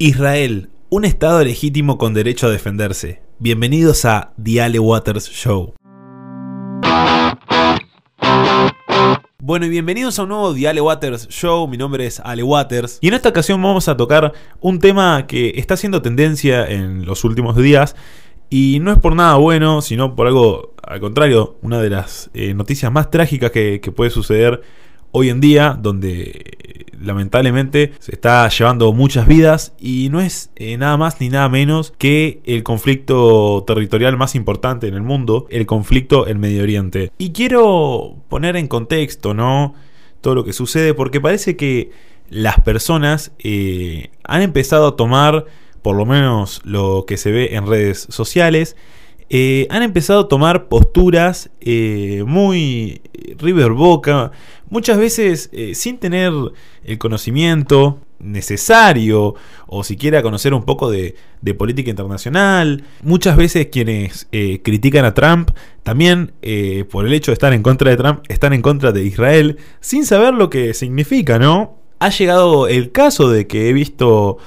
Israel, un Estado legítimo con derecho a defenderse. Bienvenidos a The Ale Waters Show. Bueno, y bienvenidos a un nuevo The Ale Waters Show. Mi nombre es Ale Waters. Y en esta ocasión vamos a tocar un tema que está haciendo tendencia en los últimos días. Y no es por nada bueno, sino por algo al contrario, una de las eh, noticias más trágicas que, que puede suceder hoy en día, donde lamentablemente se está llevando muchas vidas y no es eh, nada más ni nada menos que el conflicto territorial más importante en el mundo, el conflicto en Medio Oriente. Y quiero poner en contexto, ¿no? Todo lo que sucede porque parece que las personas eh, han empezado a tomar, por lo menos lo que se ve en redes sociales, eh, han empezado a tomar posturas eh, muy River Boca, muchas veces eh, sin tener el conocimiento necesario o siquiera conocer un poco de política internacional. Muchas veces quienes critican a Trump también por el hecho de estar en contra de Trump están en contra de Israel sin saber lo que significa, ¿no? Ha llegado el caso de que he visto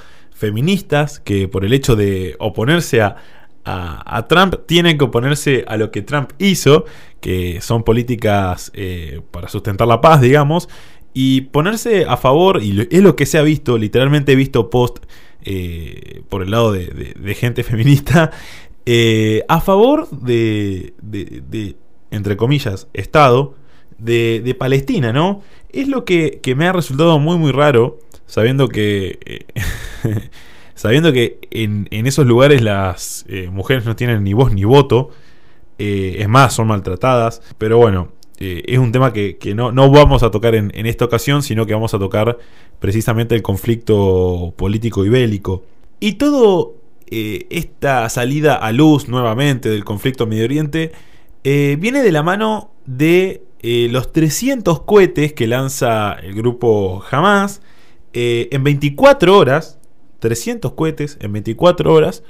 feministas que por el hecho de oponerse a, a, Trump tienen que oponerse a lo que Trump hizo, que son políticas eh, para sustentar la paz, digamos, y ponerse a favor, y es lo que se ha visto, literalmente he visto post eh, por el lado de, gente feminista, eh, a favor de, de, entre comillas, Estado de, Palestina, ¿no? Es lo que, que, me ha resultado muy, muy raro, sabiendo que... sabiendo que en, esos lugares las eh, mujeres no tienen ni voz ni voto, eh, es más, son maltratadas, pero bueno, eh, es un tema que, no, no, vamos a tocar en, esta ocasión, sino que vamos a tocar precisamente el conflicto político y bélico. Y todo esta salida a luz nuevamente del conflicto Medio Oriente viene de la mano de los 300 cohetes que lanza el grupo Hamas en 24 horas 300 cohetes en 24 horas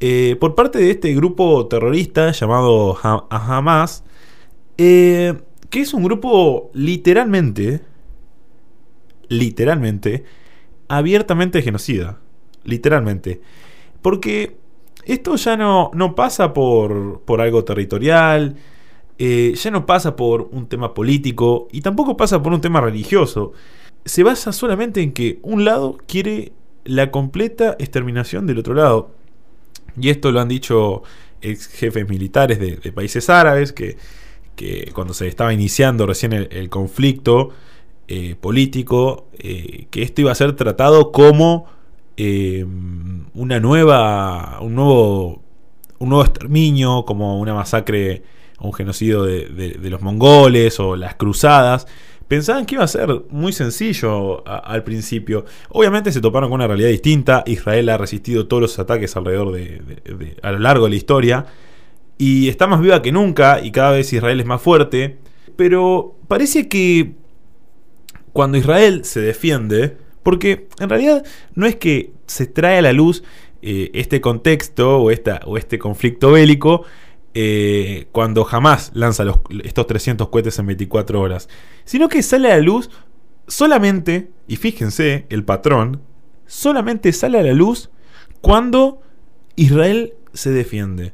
eh, por parte de este grupo terrorista llamado Hamas, eh, que es un grupo literalmente, literalmente, abiertamente genocida. Literalmente. Porque esto ya no, no pasa por, por algo territorial, eh, ya no pasa por un tema político y tampoco pasa por un tema religioso. Se basa solamente en que un lado quiere la completa exterminación del otro lado. Y esto lo han dicho ex jefes militares de, países árabes, que, cuando se estaba iniciando recién el, conflicto eh, político, eh, que esto iba a ser tratado como eh, una nueva, un nuevo, un nuevo exterminio, como una masacre, un genocidio de los mongoles o las cruzadas. Pensaban que iba a ser muy sencillo al principio. Obviamente se toparon con una realidad distinta. Israel ha resistido todos los ataques alrededor de, a lo largo de la historia. Y está más viva que nunca y cada vez Israel es más fuerte. Pero parece que cuando Israel se defiende, porque en realidad no es que se trae a la luz eh, este contexto o, esta, o este conflicto bélico, eh, cuando jamás lanza estos 300 cohetes en 24 horas, sino que sale a la luz solamente, y fíjense el patrón, solamente sale a la luz cuando Israel se defiende.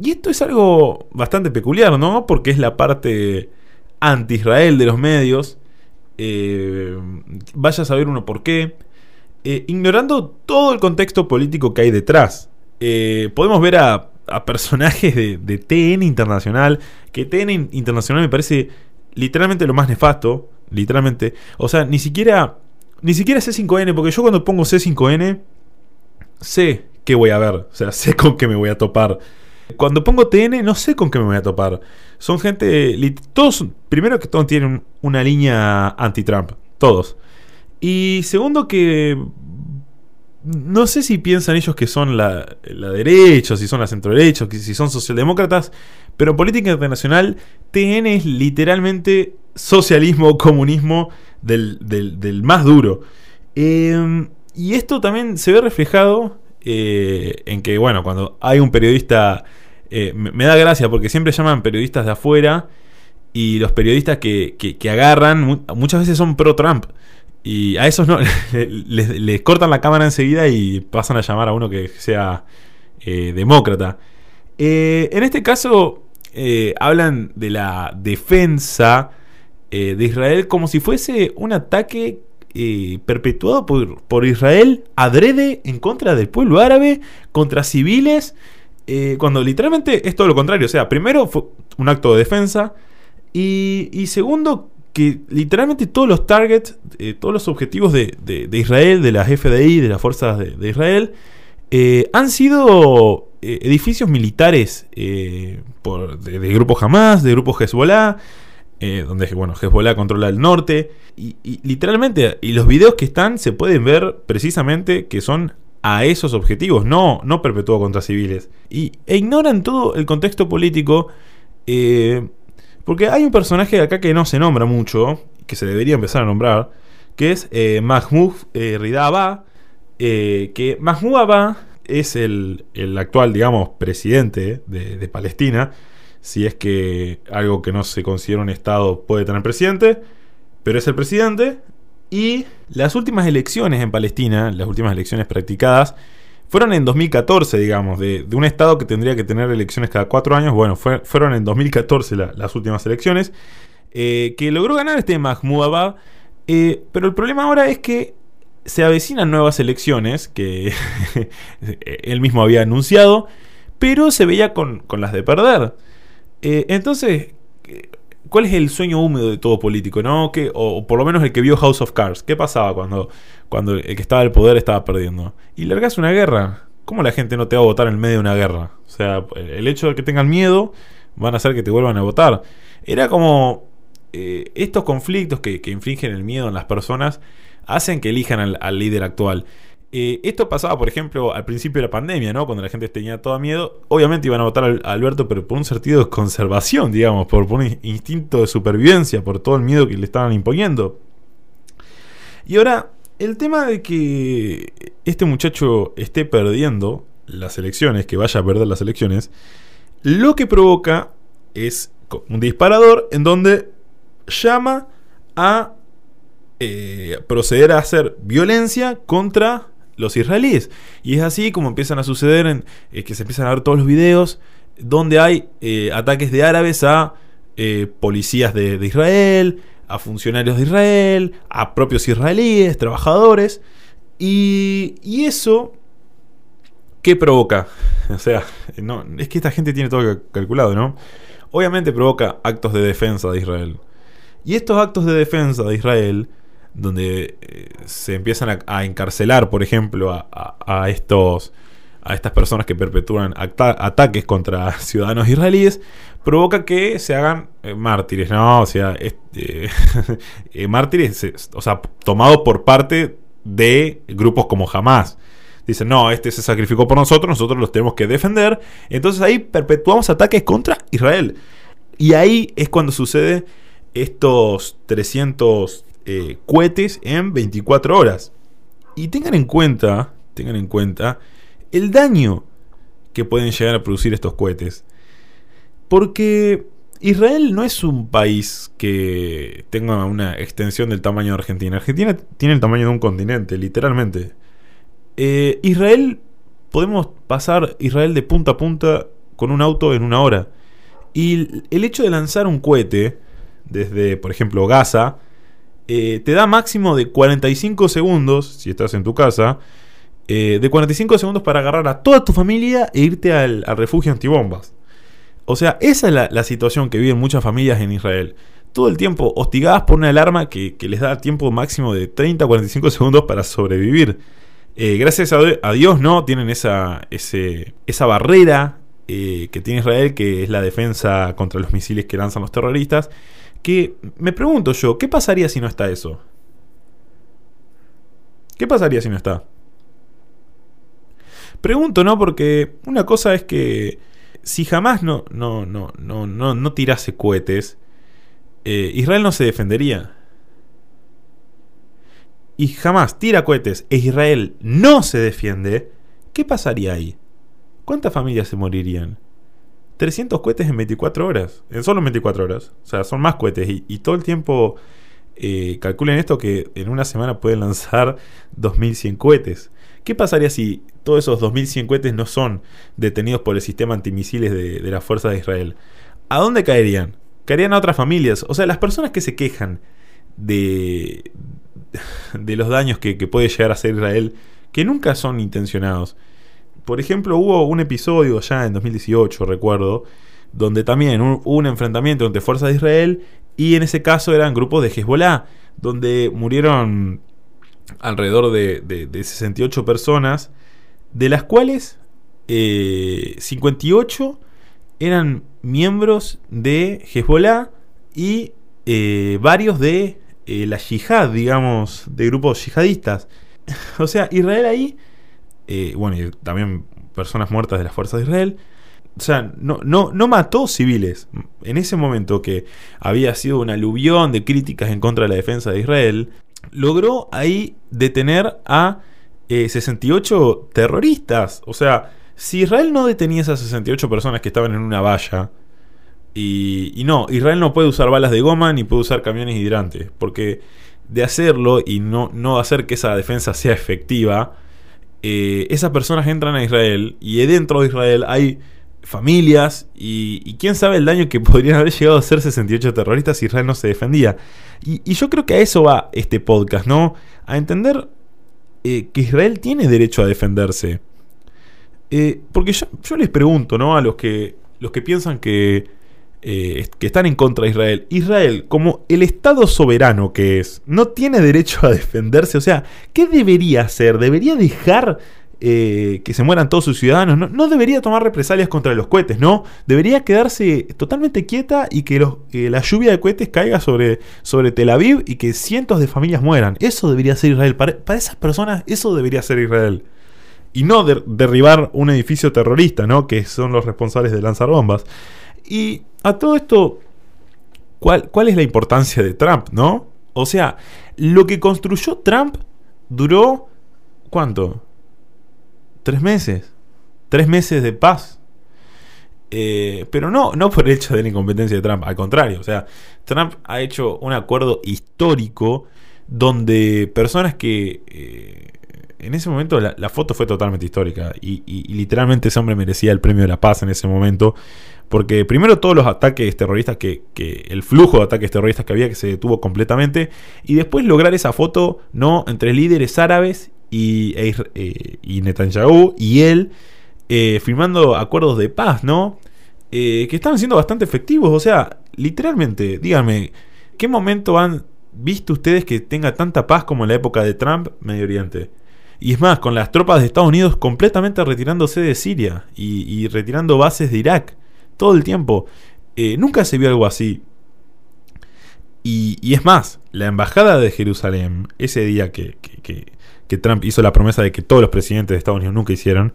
Y esto es algo bastante peculiar, ¿no? Porque es la parte anti-Israel de los medios. Eh, vaya a saber uno por qué. Eh, ignorando todo el contexto político que hay detrás. podemos ver a a personajes de, TN Internacional, que TN Internacional me parece literalmente lo más nefasto, literalmente. O sea, ni siquiera, ni siquiera C5N, porque yo cuando pongo C5N, sé qué voy a ver, o sea, sé con qué me voy a topar. Cuando pongo TN, no sé con qué me voy a topar. Son gente, todos, primero que todos tienen una línea anti-Trump, todos. Y segundo que no sé si piensan ellos que son la, derecha, si son la centro derecha, si son socialdemócratas, pero en política internacional TN es literalmente socialismo, comunismo del, más duro. Em, y esto también se ve reflejado eh, en que, bueno, cuando hay un periodista, eh, me, da gracia porque siempre llaman periodistas de afuera y los periodistas que, que agarran muchas veces son pro-Trump. Y a esos no, les, cortan la cámara enseguida y pasan a llamar a uno que sea eh, demócrata. Eh, en este caso, eh, hablan de la defensa de Israel como si fuese un ataque perpetuado por, por, Israel adrede en contra del pueblo árabe, contra civiles, cuando literalmente es todo lo contrario. O sea, primero fue un acto de defensa y, y segundo que literalmente todos los targets, eh, todos los objetivos de, Israel, de las FDI, de las fuerzas de, Israel, eh, han sido eh, edificios militares por, de, grupos Hamas, de grupos Hezbollah, donde bueno, Hezbollah controla el norte, y, literalmente, y los videos que están se pueden ver precisamente que son a esos objetivos, no, no perpetuado contra civiles. Y, e ignoran todo el contexto político. Porque hay un personaje acá que no se nombra mucho, que se debería empezar a nombrar, que es eh, Mahmoud eh, Ridaba, eh, que Mahmoud Abba es el, actual, digamos, presidente de, Palestina, si es que algo que no se considera un Estado puede tener presidente, pero es el presidente, y las últimas elecciones en Palestina, las últimas elecciones practicadas, fueron en 2014, digamos, de, un Estado que tendría que tener elecciones cada cuatro años. Bueno, fueron en 2014 las últimas elecciones. Eh, que logró ganar este Mahmoud Abba. Eh, pero el problema ahora es que se avecinan nuevas elecciones, que él mismo había anunciado, pero se veía con, las de perder. Eh, entonces, ¿cuál es el sueño húmedo de todo político? ¿no? Que, o, por lo menos el que vio House of Cards. ¿Qué pasaba cuando, cuando el que estaba el poder estaba perdiendo? Y largas una guerra. ¿Cómo la gente no te va a votar en medio de una guerra? O sea, el hecho de que tengan miedo van a hacer que te vuelvan a votar. Era como eh, estos conflictos que, infringen el miedo en las personas hacen que elijan al líder actual. Eh, esto pasaba, por ejemplo, al principio de la pandemia, ¿no? Cuando la gente tenía todo miedo. Obviamente iban a votar a Alberto, pero por un sentido de conservación, digamos, por, un instinto de supervivencia, por todo el miedo que le estaban imponiendo. Y ahora, el tema de que este muchacho esté perdiendo las elecciones, que vaya a perder las elecciones, lo que provoca es un disparador en donde llama a eh, proceder a hacer violencia contra los israelíes. Y es así como empiezan a suceder, en, eh, que se empiezan a ver todos los videos donde hay eh, ataques de árabes a eh, policías de, Israel, a funcionarios de Israel, a propios israelíes, trabajadores. Y, y eso, ¿qué provoca? O sea, no, es que esta gente tiene todo calculado, ¿no? Obviamente provoca actos de defensa de Israel. Y estos actos de defensa de Israel donde eh, se empiezan a, encarcelar, por ejemplo, a, estos a estas personas que perpetúan ataques contra ciudadanos israelíes, provoca que se hagan eh, mártires, ¿no? O sea, eh, mártires, o sea, tomado por parte de grupos como Hamas. Dicen, no, este se sacrificó por nosotros, nosotros los tenemos que defender. Entonces ahí perpetuamos ataques contra Israel. Y ahí es cuando sucede estos 300 eh, cohetes en 24 horas. Y tengan en cuenta, tengan en cuenta el daño que pueden llegar a producir estos cohetes. Porque Israel no es un país que tenga una extensión del tamaño de Argentina. Argentina tiene el tamaño de un continente, literalmente. Eh, Israel, podemos pasar Israel de punta a punta con un auto en una hora. Y el hecho de lanzar un cohete desde, por ejemplo, Gaza, eh, te da máximo de 45 segundos, si estás en tu casa, eh, de 45 segundos para agarrar a toda tu familia e irte al, refugio antibombas. O sea, esa es la, situación que viven muchas familias en Israel. Todo el tiempo hostigadas por una alarma que, les da tiempo máximo de 30 a 45 segundos para sobrevivir. Eh, gracias a, Dios no tienen esa, esa barrera que tiene Israel, que es la defensa contra los misiles que lanzan los terroristas. Que me pregunto yo, ¿qué pasaría si no está eso? ¿Qué pasaría si no está? Pregunto, ¿no? Porque una cosa es que si jamás no, no, no, no, no, no tirase cohetes, eh, Israel no se defendería. Y jamás tira cohetes e Israel no se defiende, ¿qué pasaría ahí? ¿Cuántas familias se morirían? 300 cohetes en 24 horas. En solo 24 horas. O sea, son más cohetes. Y, todo el tiempo eh, calculen esto que en una semana pueden lanzar 2100 cohetes. ¿Qué pasaría si todos esos 2100 cohetes no son detenidos por el sistema antimisiles de, de las fuerzas de Israel? ¿A dónde caerían? Caerían a otras familias. O sea, las personas que se quejan de, de los daños que, puede llegar a hacer Israel, que nunca son intencionados. Por ejemplo, hubo un episodio ya en 2018, recuerdo, donde también hubo un enfrentamiento entre fuerzas de Israel y en ese caso eran grupos de Hezbollah, donde murieron alrededor de, de, 68 personas, de las cuales 58 eh, eran miembros de Hezbollah y eh, varios de eh, la yihad, digamos, de grupos yihadistas. o sea, Israel ahí, eh, bueno, y también personas muertas de las fuerzas de Israel, o sea, no, no, no mató civiles. En ese momento que había sido un aluvión de críticas en contra de la defensa de Israel, logró ahí detener a 68 terroristas. O sea, si Israel no detenía esas 68 personas que estaban en una valla, y, no, Israel no puede usar balas de goma ni puede usar camiones hidrantes, porque de hacerlo y no, no hacer que esa defensa sea efectiva, eh, esas personas entran a Israel y dentro de Israel hay familias y, quién sabe el daño que podrían haber llegado a hacer 68 terroristas si Israel no se defendía. Y, yo creo que a eso va este podcast, ¿no? A entender eh, que Israel tiene derecho a defenderse. Eh, porque yo, yo, les pregunto, ¿no? A los que, los que piensan que eh, que están en contra de Israel. Israel, como el Estado soberano que es, no tiene derecho a defenderse. O sea, ¿qué debería hacer? ¿Debería dejar eh, que se mueran todos sus ciudadanos? No, debería tomar represalias contra los cohetes, ¿no? Debería quedarse totalmente quieta y que la lluvia de cohetes caiga sobre, sobre Tel Aviv y que cientos de familias mueran. Eso debería ser Israel. Para, esas personas, eso debería ser Israel y no derribar un edificio terrorista, ¿no? Que son los responsables de lanzar bombas. Y a todo esto, ¿cuál, ¿cuál es la importancia de Trump, no? O sea, lo que construyó Trump duró, ¿cuánto? Tres meses. Tres meses de paz. Eh, pero no, no por el hecho de la incompetencia de Trump, al contrario, o sea, Trump ha hecho un acuerdo histórico donde personas que eh, en ese momento la, foto fue totalmente histórica y, y, literalmente ese hombre merecía el premio de la paz en ese momento porque primero todos los ataques terroristas que, el flujo de ataques terroristas que había que se detuvo completamente y después lograr esa foto no entre líderes árabes y, e eh, y Netanyahu y él eh, firmando acuerdos de paz, ¿no? Eh, que estaban siendo bastante efectivos, o sea, literalmente, díganme, ¿qué momento han visto ustedes que tenga tanta paz como en la época de Trump, Medio Oriente? Y es más, con las tropas de Estados Unidos completamente retirándose de Siria y retirando bases de Irak todo el tiempo. Eh, nunca se vio algo así. Y, es más, la embajada de Jerusalén, ese día que, Trump hizo la promesa de que todos los presidentes de Estados Unidos nunca hicieron,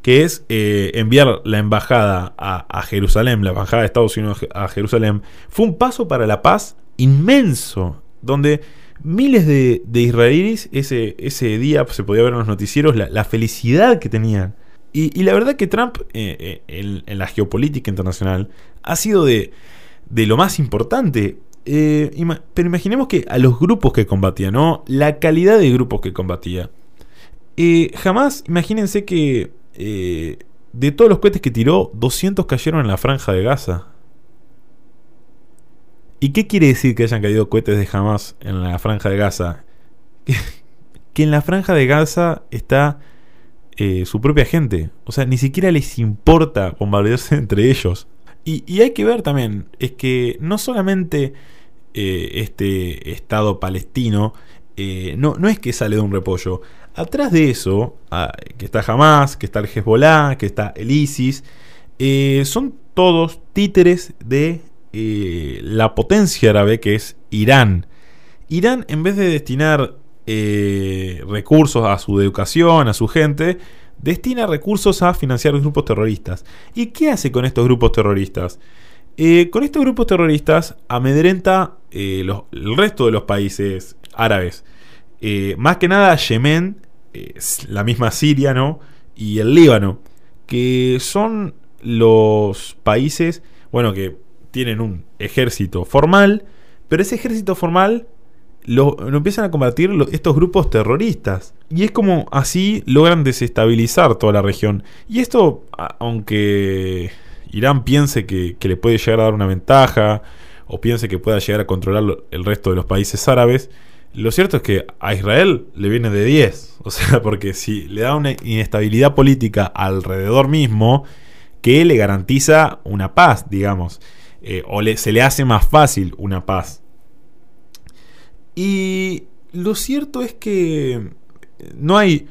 que es eh, enviar la embajada a, Jerusalén, la embajada de Estados Unidos a Jerusalén, fue un paso para la paz inmenso, donde miles de, israelíes ese, ese día se podía ver en los noticieros la, la felicidad que tenían y, la verdad que Trump eh, eh, en, la geopolítica internacional ha sido de, lo más importante. Eh, pero imaginemos que a los grupos que combatía, ¿no? La calidad de grupos que combatía. jamás, imagínense que de todos los cohetes que tiró, 200 cayeron en la franja de Gaza. ¿Y qué quiere decir que hayan caído cohetes de Hamas en la franja de Gaza? que en la franja de Gaza está eh, su propia gente. O sea, ni siquiera les importa bombardearse entre ellos. Y, hay que ver también, es que no solamente eh, este Estado palestino, eh, no, no es que sale de un repollo. Atrás de eso, ah, que está Hamas, que está el Hezbollah, que está el ISIS, son todos títeres de la potencia árabe que es Irán. Irán, en vez de destinar eh, recursos a su educación, a su gente, destina recursos a financiar grupos terroristas. ¿Y qué hace con estos grupos terroristas? Eh, con estos grupos terroristas amedrenta eh, el resto de los países árabes. más que nada Yemen, la misma Siria, ¿no? Y el Líbano, que son los países, bueno, que tienen un ejército formal, pero ese ejército formal lo, empiezan a combatir estos grupos terroristas. Y es como así logran desestabilizar toda la región. Y esto, aunque Irán piense que, le puede llegar a dar una ventaja, o piense que pueda llegar a controlar el resto de los países árabes, lo cierto es que a Israel le viene de 10. O sea, porque si le da una inestabilidad política alrededor mismo, que le garantiza una paz, digamos. Eh, o se le hace más fácil una paz. Y lo cierto es que no hay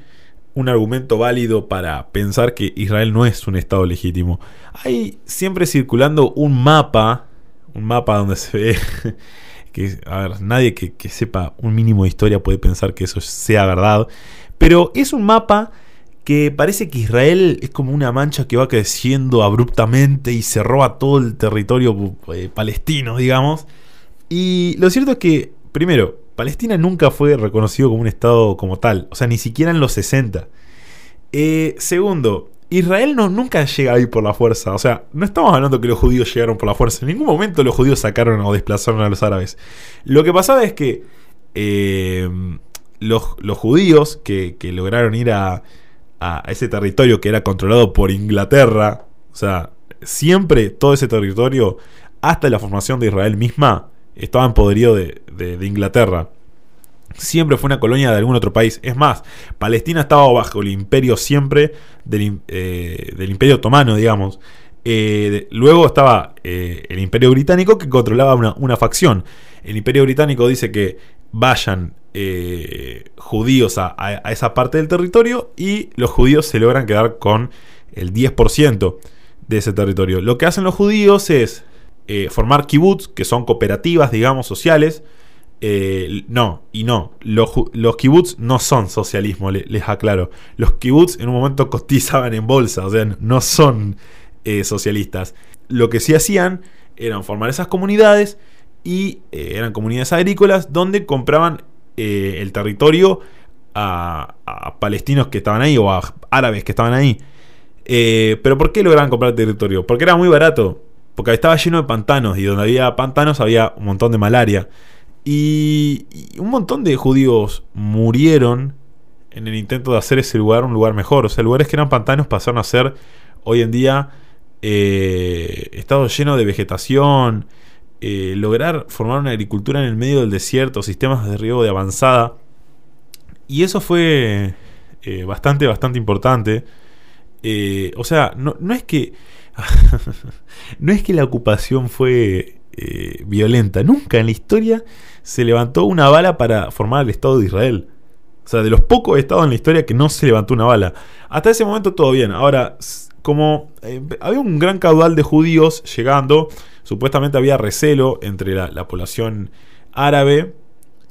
un argumento válido para pensar que Israel no es un Estado legítimo. Hay siempre circulando un mapa, un mapa donde se ve que, a ver, nadie que, que sepa un mínimo de historia puede pensar que eso sea verdad, pero es un mapa que parece que Israel es como una mancha que va creciendo abruptamente y se roba todo el territorio eh, palestino, digamos. Y lo cierto es que, primero, Palestina nunca fue reconocido como un Estado como tal, o sea, ni siquiera en los 60. Eh, segundo, Israel no, nunca llega ahí por la fuerza, o sea, no estamos hablando que los judíos llegaron por la fuerza, en ningún momento los judíos sacaron o desplazaron a los árabes. Lo que pasaba es que eh, los, judíos que lograron ir a, a ese territorio que era controlado por Inglaterra, o sea, siempre todo ese territorio, hasta la formación de Israel misma, estaba en poderío de, Inglaterra. Siempre fue una colonia de algún otro país. Es más, Palestina estaba bajo el imperio siempre del, eh, imperio otomano, digamos. Eh, luego estaba eh, el imperio británico que controlaba una, una facción. El imperio británico dice que vayan judíos a, esa parte del territorio y los judíos se logran quedar con el 10% de ese territorio. Lo que hacen los judíos es eh, formar kibbutz, que son cooperativas, digamos, sociales. Eh, no, y no, los, los kibbutz no son socialismo, les, aclaro. Los kibbutz en un momento cotizaban en bolsa, o sea, no son socialistas. Lo que sí hacían eran formar esas comunidades y eran comunidades agrícolas donde compraban eh, el territorio a, palestinos que estaban ahí o a árabes que estaban ahí. Eh, pero ¿por qué lograban comprar territorio? Porque era muy barato. Porque estaba lleno de pantanos y donde había pantanos había un montón de malaria. Y, un montón de judíos murieron en el intento de hacer ese lugar un lugar mejor. O sea, lugares que eran pantanos pasaron a ser hoy en día eh, estados llenos de vegetación, eh, lograr formar una agricultura en el medio del desierto, sistemas de riego de avanzada. Y eso fue eh, bastante, bastante importante. Eh, o sea, no, es que. no es que la ocupación fue violenta. Nunca en la historia se levantó una bala para formar el Estado de Israel. O sea, de los pocos estados en la historia que no se levantó una bala. Hasta ese momento todo bien. Ahora, como había un gran caudal de judíos llegando, supuestamente había recelo entre la, población árabe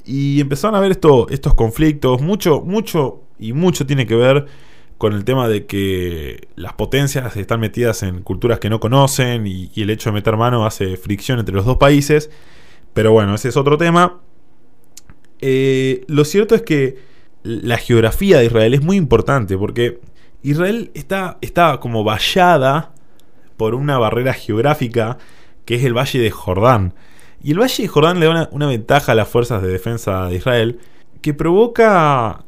y empezaron a esto, estos conflictos. Mucho, mucho y mucho tiene que ver con el tema de que las potencias están metidas en culturas que no conocen y, el hecho de meter mano hace fricción entre los dos países. Pero bueno, ese es otro tema. Eh, lo cierto es que la geografía de Israel es muy importante porque Israel está, está como vallada por una barrera geográfica que es el Valle de Jordán. Y el Valle de Jordán le da una, ventaja a las fuerzas de defensa de Israel que provoca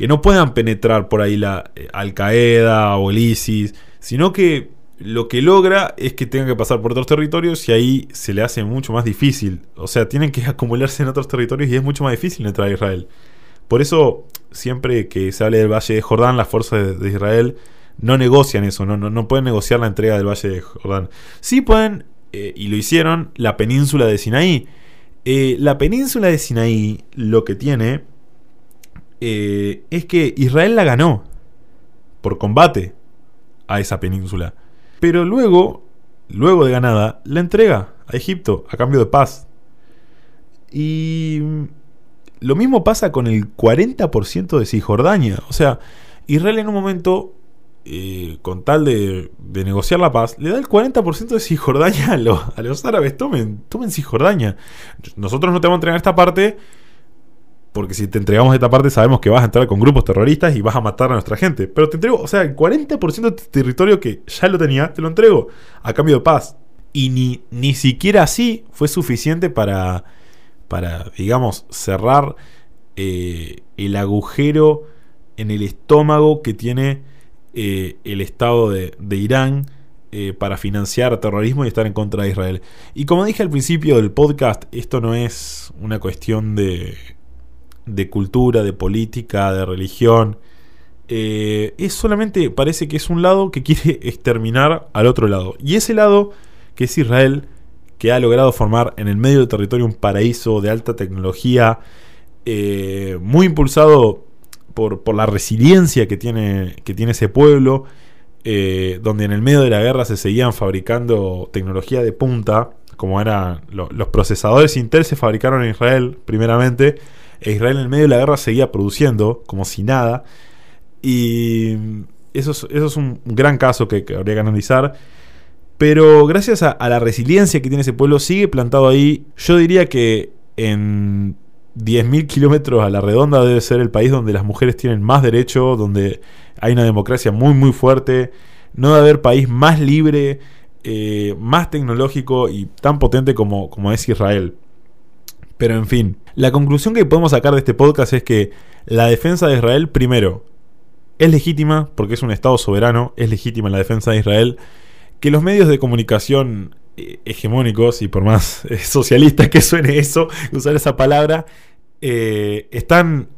que no puedan penetrar por ahí la eh, Al Qaeda o el ISIS, sino que lo que logra es que tengan que pasar por otros territorios y ahí se le hace mucho más difícil. O sea, tienen que acumularse en otros territorios y es mucho más difícil entrar a Israel. Por eso, siempre que se hable del Valle de Jordán, las fuerzas de, Israel no negocian eso, no, no, no, pueden negociar la entrega del Valle de Jordán. Sí pueden eh, y lo hicieron, la península de Sinaí. Eh, la península de Sinaí lo que tiene eh, es que Israel la ganó por combate a esa península. Pero luego, luego de ganada, la entrega a Egipto a cambio de paz. Y lo mismo pasa con el 40% de Cisjordania. O sea, Israel en un momento eh, con tal de, negociar la paz, le da el 40% de Cisjordania a, los árabes. Tomen, tomen Cisjordania. Nosotros no te vamos a entregar esta parte porque si te entregamos esta parte sabemos que vas a entrar con grupos terroristas y vas a matar a nuestra gente. Pero te entrego, o sea, el 40% de territorio que ya lo tenía, te lo entrego a cambio de paz. Y ni, ni siquiera así fue suficiente para, para digamos, cerrar eh, el agujero en el estómago que tiene eh, el Estado de, Irán eh, para financiar terrorismo y estar en contra de Israel. Y como dije al principio del podcast, esto no es una cuestión de, de cultura, de política, de religión. Eh, es solamente, parece que es un lado que quiere exterminar al otro lado. Y ese lado, que es Israel, que ha logrado formar en el medio del territorio un paraíso de alta tecnología, muy impulsado por, la resiliencia que tiene, que tiene ese pueblo, eh, donde en el medio de la guerra se seguían fabricando tecnología de punta, como eran los procesadores Intel se fabricaron en Israel primeramente, Israel en el medio de la guerra seguía produciendo como si nada, y eso es, eso es un gran caso que, habría que analizar. Pero gracias a, la resiliencia que tiene ese pueblo, sigue plantado ahí. Yo diría que en 10.000 kilómetros a la redonda debe ser el país donde las mujeres tienen más derecho, donde hay una democracia muy muy fuerte. No debe haber país más libre, eh, más tecnológico y tan potente como, como es Israel. Pero en fin, la conclusión que podemos sacar de este podcast es que la defensa de Israel, primero, es legítima porque es un Estado soberano, es legítima la defensa de Israel. Que los medios de comunicación eh, hegemónicos y por más eh, socialistas que suene eso, usar esa palabra, eh, están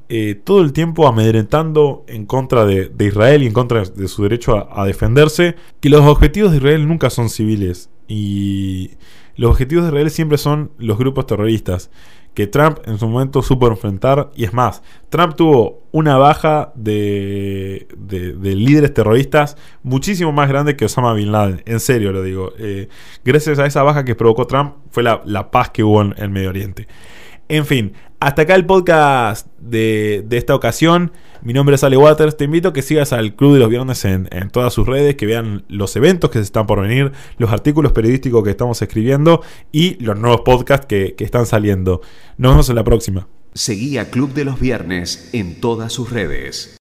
todo el tiempo amedrentando en contra de, Israel y en contra de su derecho a, defenderse, que los objetivos de Israel nunca son civiles y los objetivos de Israel siempre son los grupos terroristas que Trump en su momento supo enfrentar. Y es más, Trump tuvo una baja de, de, líderes terroristas muchísimo más grande que Osama Bin Laden. En serio lo digo. Eh, gracias a esa baja que provocó Trump fue la, la paz que hubo en el Medio Oriente. En fin, hasta acá el podcast de, esta ocasión. Mi nombre es Ale Waters. Te invito a que sigas al Club de los Viernes en, todas sus redes, que vean los eventos que se están por venir, los artículos periodísticos que estamos escribiendo y los nuevos podcasts que, que están saliendo. Nos vemos en la próxima. Seguí a Club de los Viernes en todas sus redes.